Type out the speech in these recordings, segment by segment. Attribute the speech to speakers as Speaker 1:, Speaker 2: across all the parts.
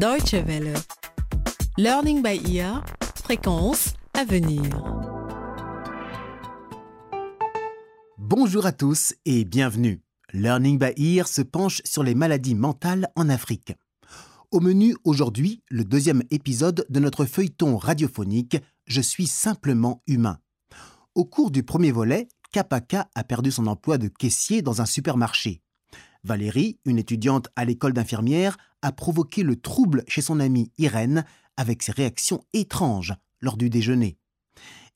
Speaker 1: Deutsche Welle. Learning by ear. Fréquence à venir.
Speaker 2: Bonjour à tous et bienvenue. Learning by Ear se penche sur les maladies mentales en Afrique. Au menu aujourd'hui, le deuxième épisode de notre feuilleton radiophonique Je suis simplement humain. Au cours du premier volet, Kapaka a perdu son emploi de caissier dans un supermarché. Valérie, une étudiante à l'école d'infirmière, a provoqué le trouble chez son amie Irène avec ses réactions étranges lors du déjeuner.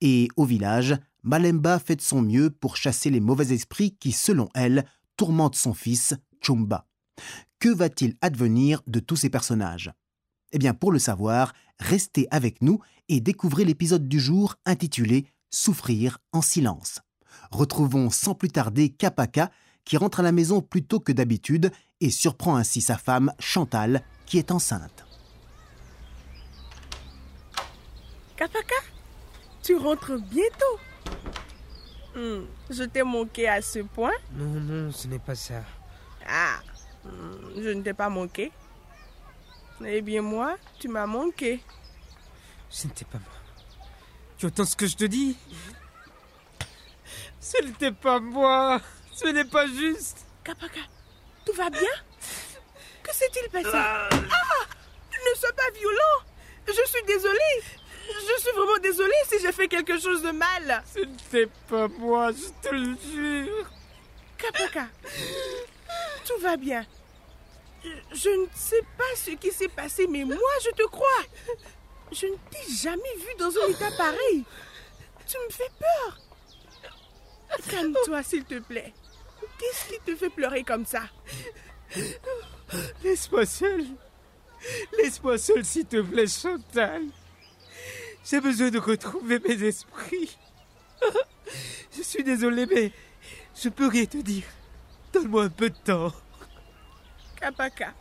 Speaker 2: Et au village, Malemba fait de son mieux pour chasser les mauvais esprits qui, selon elle, tourmentent son fils, Chumba. Que va-t-il advenir de tous ces personnages? Eh bien, pour le savoir, restez avec nous et découvrez l'épisode du jour intitulé Souffrir en silence. Retrouvons sans plus tarder Kapaka, qui rentre à la maison plus tôt que d'habitude et surprend ainsi sa femme, Chantal, qui est enceinte.
Speaker 3: Kapaka, tu rentres bientôt. Hmm, je t'ai manqué à ce point.
Speaker 4: Non, non, ce n'est pas ça.
Speaker 3: Ah, hmm, je ne t'ai pas manqué. Eh bien moi, tu m'as manqué.
Speaker 4: Ce n'était pas moi. Tu entends ce que je te dis? Ce n'était pas moi. Ce n'est pas juste.
Speaker 3: Kapaka, tout va bien? Que s'est-il passé? Ah Ne sois pas violent Je suis désolée Je suis vraiment désolée si j'ai fait quelque chose de mal
Speaker 4: Ce n'était pas moi, je te le jure.
Speaker 3: Kapaka, tout va bien. Je ne sais pas ce qui s'est passé, mais moi, je te crois. Je ne t'ai jamais vu dans un état pareil. Tu me fais peur. Calme-toi, s'il te plaît. Qu'est-ce qui te fait pleurer comme ça?
Speaker 4: Laisse-moi seul. Laisse-moi seul, s'il te plaît, Chantal. J'ai besoin de retrouver mes esprits. Je suis désolé, mais je peux rien te dire. Donne-moi un peu de temps.
Speaker 3: Kapaka,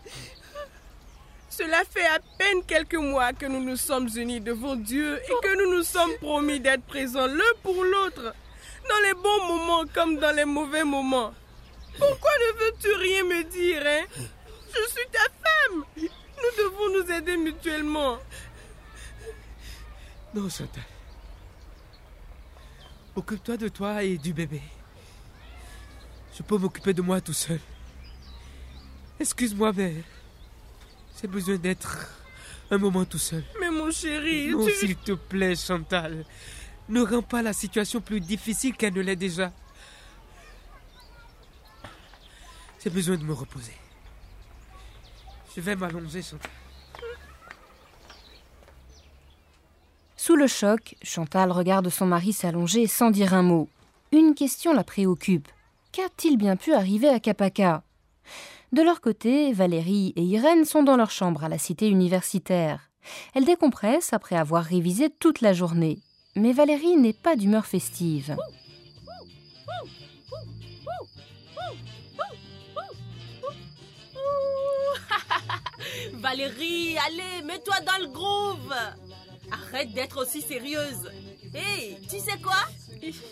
Speaker 3: cela fait à peine quelques mois que nous nous sommes unis devant Dieu et que nous nous sommes promis d'être présents l'un pour l'autre, dans les bons moments comme dans les mauvais moments. Pourquoi ne veux-tu rien me dire, hein? Je suis ta femme. Nous devons nous aider mutuellement.
Speaker 4: Non, Chantal. Occupe-toi de toi et du bébé. Je peux m'occuper de moi tout seul. Excuse-moi, mais j'ai besoin d'être un moment tout seul.
Speaker 3: Mais mon chéri,
Speaker 4: Non,
Speaker 3: tu...
Speaker 4: s'il te plaît, Chantal. Ne rends pas la situation plus difficile qu'elle ne l'est déjà. J'ai besoin de me reposer. Je vais m'allonger, Chantal.
Speaker 5: Sous le choc, Chantal regarde son mari s'allonger sans dire un mot. Une question la préoccupe. Qu'a-t-il bien pu arriver à Kapaka De leur côté, Valérie et Irène sont dans leur chambre à la cité universitaire. Elles décompressent après avoir révisé toute la journée. Mais Valérie n'est pas d'humeur festive.
Speaker 6: Valérie, allez, mets-toi dans le groove. Arrête d'être aussi sérieuse. Hé, tu sais quoi?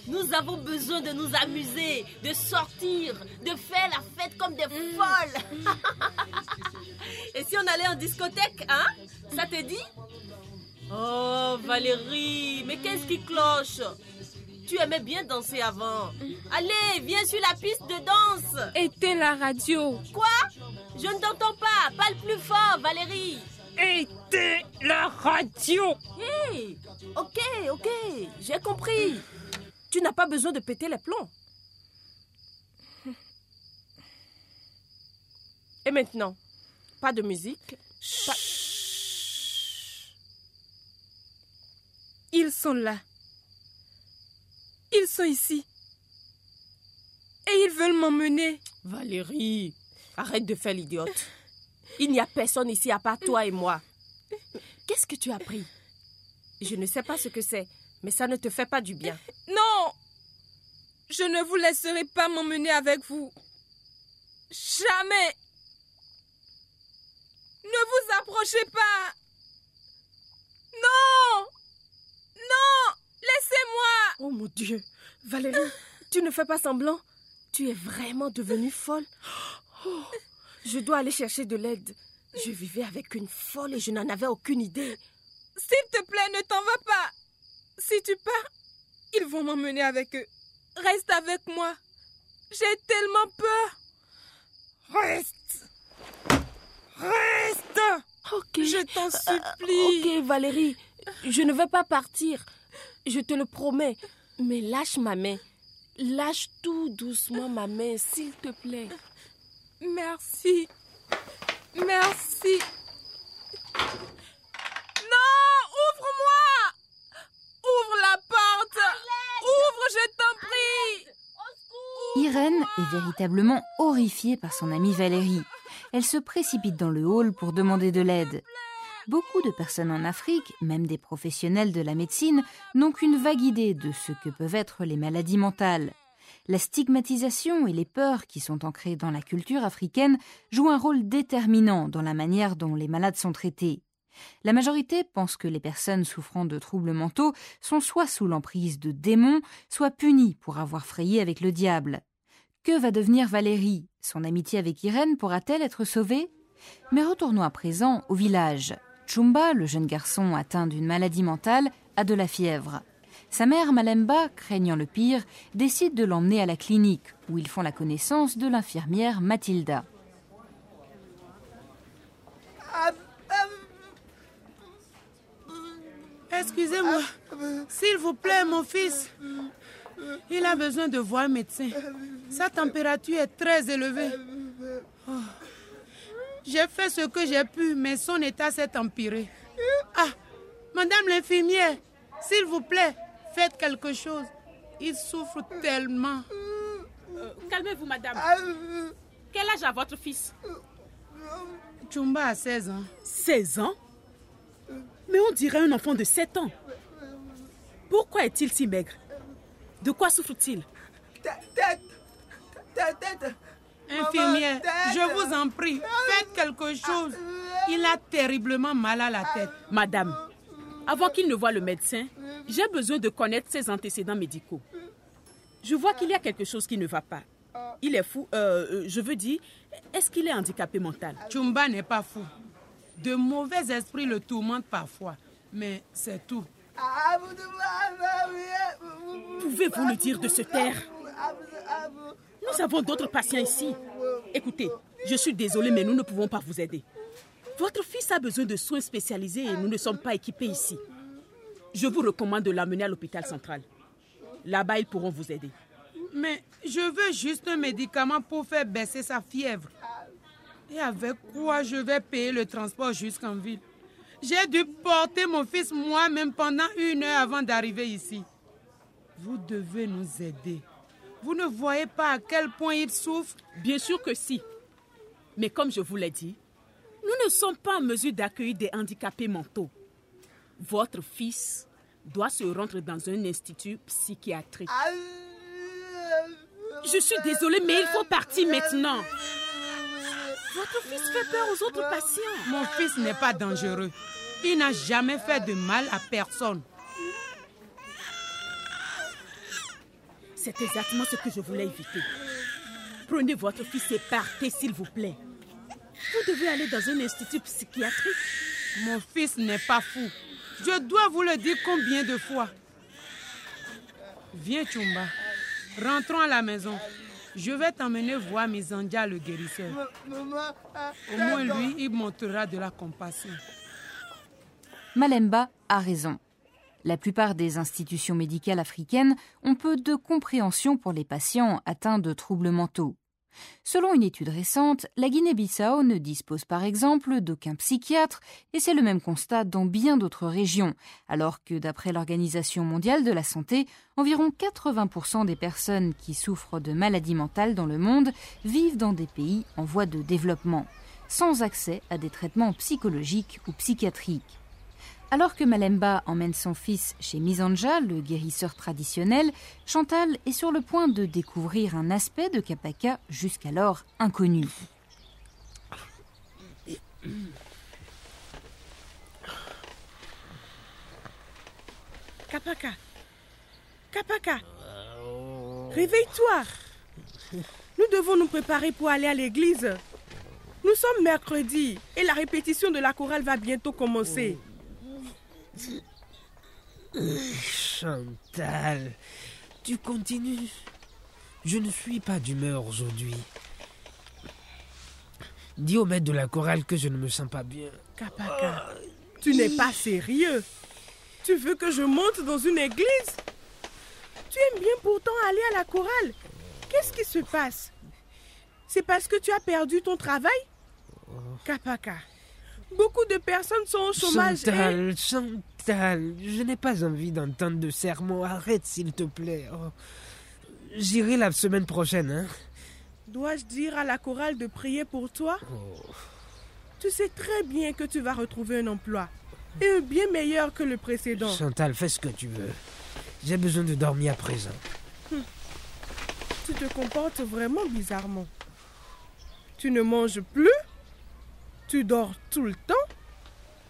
Speaker 6: Nous avons besoin de nous amuser, de sortir, de faire la fête comme des folles. Et si on allait en discothèque, hein? Ça te dit? Oh, Valérie, mais qu'est-ce qui cloche? Tu aimais bien danser avant. Allez, viens sur la piste de danse.
Speaker 7: Éteins la radio.
Speaker 6: Quoi? Je ne t'entends pas. Parle plus fort, Valérie.
Speaker 7: Éteins la radio.
Speaker 6: Hey, ok, ok, j'ai compris. Tu n'as pas besoin de péter les plombs. Et maintenant, pas de musique. pas-
Speaker 7: Ils sont là. Ils sont ici. Et ils veulent m'emmener.
Speaker 6: Valérie, arrête de faire l'idiote. Il n'y a personne ici à part toi et moi. Qu'est-ce que tu as pris? Je ne sais pas ce que c'est, mais ça ne te fait pas du bien.
Speaker 7: Non Je ne vous laisserai pas m'emmener avec vous. Jamais Ne vous approchez pas Non Non Laissez-moi
Speaker 6: Oh mon Dieu, Valérie, tu ne fais pas semblant Tu es vraiment devenue folle Oh, Je dois aller chercher de l'aide. Je vivais avec une folle et je n'en avais aucune idée.
Speaker 7: S'il te plaît, ne t'en va pas. Si tu pars, ils vont m'emmener avec eux. Reste avec moi. J'ai tellement peur. Reste. Reste.
Speaker 6: Ok.
Speaker 7: Je t'en supplie.
Speaker 6: Ok, Valérie, je ne vais pas partir. Je te le promets. Mais lâche ma main. Lâche tout doucement ma main, s'il te plaît.
Speaker 7: Merci. Merci. Non, ouvre-moi. Ouvre la porte. Ouvre, je t'en prie.
Speaker 5: Irène est véritablement horrifiée par son amie Valérie. Elle se précipite dans le hall pour demander de l'aide. Beaucoup de personnes en Afrique, même des professionnels de la médecine, n'ont qu'une vague idée de ce que peuvent être les maladies mentales. La stigmatisation et les peurs qui sont ancrées dans la culture africaine jouent un rôle déterminant dans la manière dont les malades sont traités. La majorité pense que les personnes souffrant de troubles mentaux sont soit sous l'emprise de démons, soit punies pour avoir frayé avec le diable. Que va devenir Valérie? Son amitié avec Irène pourra-t-elle être sauvée? Mais retournons à présent au village. Chumba, le jeune garçon atteint d'une maladie mentale, a de la fièvre. Sa mère, Malemba, craignant le pire, décide de l'emmener à la clinique, où ils font la connaissance de l'infirmière Mathilda.
Speaker 8: Excusez-moi. S'il vous plaît, mon fils. Il a besoin de voir un médecin. Sa température est très élevée. J'ai fait ce que j'ai pu, mais son état s'est empiré. Ah, madame l'infirmière, s'il vous plaît, faites quelque chose. Il souffre tellement.
Speaker 6: Euh, Calmez-vous, madame. Quel âge a votre fils?
Speaker 8: Chumba a 16 ans.
Speaker 9: 16 ans? Mais on dirait un enfant de 7 ans. Pourquoi est-il si maigre? De quoi souffre-t-il?
Speaker 8: Infirmière, je vous en prie, faites quelque chose. Il a terriblement mal à la tête.
Speaker 9: Madame, avant qu'il ne voie le médecin, j'ai besoin de connaître ses antécédents médicaux. Je vois qu'il y a quelque chose qui ne va pas. Il est fou, euh, euh, je veux dire, est-ce qu'il est handicapé mental?
Speaker 8: Chumba n'est pas fou. De mauvais esprits le tourmentent parfois, mais c'est tout.
Speaker 9: Pouvez-vous le dire de se taire? Nous avons d'autres patients ici. Écoutez, je suis désolée, mais nous ne pouvons pas vous aider. Votre fils a besoin de soins spécialisés et nous ne sommes pas équipés ici. Je vous recommande de l'amener à l'hôpital central. Là-bas, ils pourront vous aider.
Speaker 8: Mais je veux juste un médicament pour faire baisser sa fièvre. Et avec quoi je vais payer le transport jusqu'en ville? J'ai dû porter mon fils moi-même pendant une heure avant d'arriver ici. Vous devez nous aider. Vous ne voyez pas à quel point il souffre
Speaker 9: Bien sûr que si. Mais comme je vous l'ai dit, nous ne sommes pas en mesure d'accueillir des handicapés mentaux. Votre fils doit se rendre dans un institut psychiatrique. Je suis désolée, mais il faut partir maintenant. Votre fils fait peur aux autres patients.
Speaker 8: Mon fils n'est pas dangereux. Il n'a jamais fait de mal à personne.
Speaker 9: C'est exactement ce que je voulais éviter. Prenez votre fils et partez, s'il vous plaît. Vous devez aller dans un institut psychiatrique.
Speaker 8: Mon fils n'est pas fou. Je dois vous le dire combien de fois. Viens, Chumba. Rentrons à la maison. Je vais t'emmener voir Mizandia, le guérisseur. Au moins, lui, il montrera de la compassion.
Speaker 5: Malemba a raison. La plupart des institutions médicales africaines ont peu de compréhension pour les patients atteints de troubles mentaux. Selon une étude récente, la Guinée-Bissau ne dispose par exemple d'aucun psychiatre et c'est le même constat dans bien d'autres régions, alors que d'après l'Organisation mondiale de la santé, environ 80% des personnes qui souffrent de maladies mentales dans le monde vivent dans des pays en voie de développement, sans accès à des traitements psychologiques ou psychiatriques. Alors que Malemba emmène son fils chez Misanja, le guérisseur traditionnel, Chantal est sur le point de découvrir un aspect de Kapaka jusqu'alors inconnu.
Speaker 7: Kapaka. Kapaka. Réveille-toi. Nous devons nous préparer pour aller à l'église.
Speaker 3: Nous sommes mercredi et la répétition de la chorale va bientôt commencer.
Speaker 4: Chantal, tu continues. Je ne suis pas d'humeur aujourd'hui. Dis au maître de la chorale que je ne me sens pas bien.
Speaker 3: Kapaka, tu n'es pas sérieux. Tu veux que je monte dans une église? Tu aimes bien pourtant aller à la chorale. Qu'est-ce qui se passe? C'est parce que tu as perdu ton travail? Kapaka, beaucoup de personnes sont au chômage.
Speaker 4: Chantal, Chantal, je n'ai pas envie d'entendre de sermons. Arrête, s'il te plaît. Oh. J'irai la semaine prochaine, hein.
Speaker 3: Dois-je dire à la chorale de prier pour toi? Tu sais très bien que tu vas retrouver un emploi. Et bien meilleur que le précédent.
Speaker 4: Chantal, fais ce que tu veux. J'ai besoin de dormir à présent.
Speaker 3: Tu te comportes vraiment bizarrement. Tu ne manges plus, tu dors tout le temps,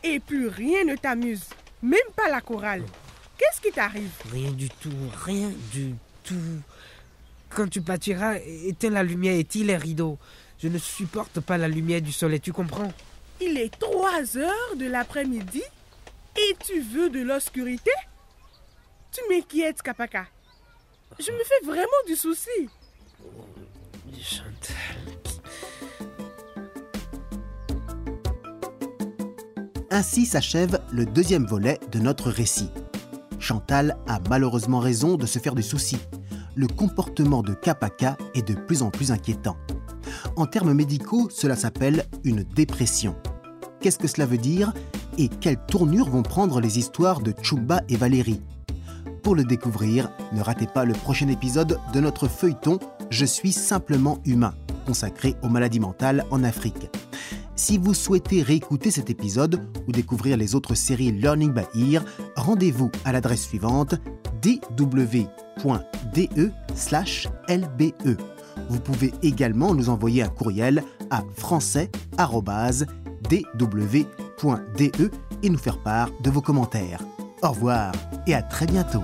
Speaker 3: et plus rien ne t'amuse. Même pas la chorale. Qu'est-ce qui t'arrive?
Speaker 4: Rien du tout, rien du tout. Quand tu partiras, éteins la lumière et tire les rideaux. Je ne supporte pas la lumière du soleil, tu comprends?
Speaker 3: Il est 3 heures de l'après-midi et tu veux de l'obscurité? Tu m'inquiètes, Kapaka. Je me fais vraiment du souci.
Speaker 4: Chantal.
Speaker 2: Ainsi s'achève le deuxième volet de notre récit. Chantal a malheureusement raison de se faire du souci. Le comportement de Kapaka est de plus en plus inquiétant. En termes médicaux, cela s'appelle une dépression. Qu'est-ce que cela veut dire et quelle tournure vont prendre les histoires de Chumba et Valérie? Pour le découvrir, ne ratez pas le prochain épisode de notre feuilleton Je suis simplement humain, consacré aux maladies mentales en Afrique. Si vous souhaitez réécouter cet épisode ou découvrir les autres séries Learning by Ear, rendez-vous à l'adresse suivante dw.de/lbe. Vous pouvez également nous envoyer un courriel à français@dw.de et nous faire part de vos commentaires. Au revoir et à très bientôt.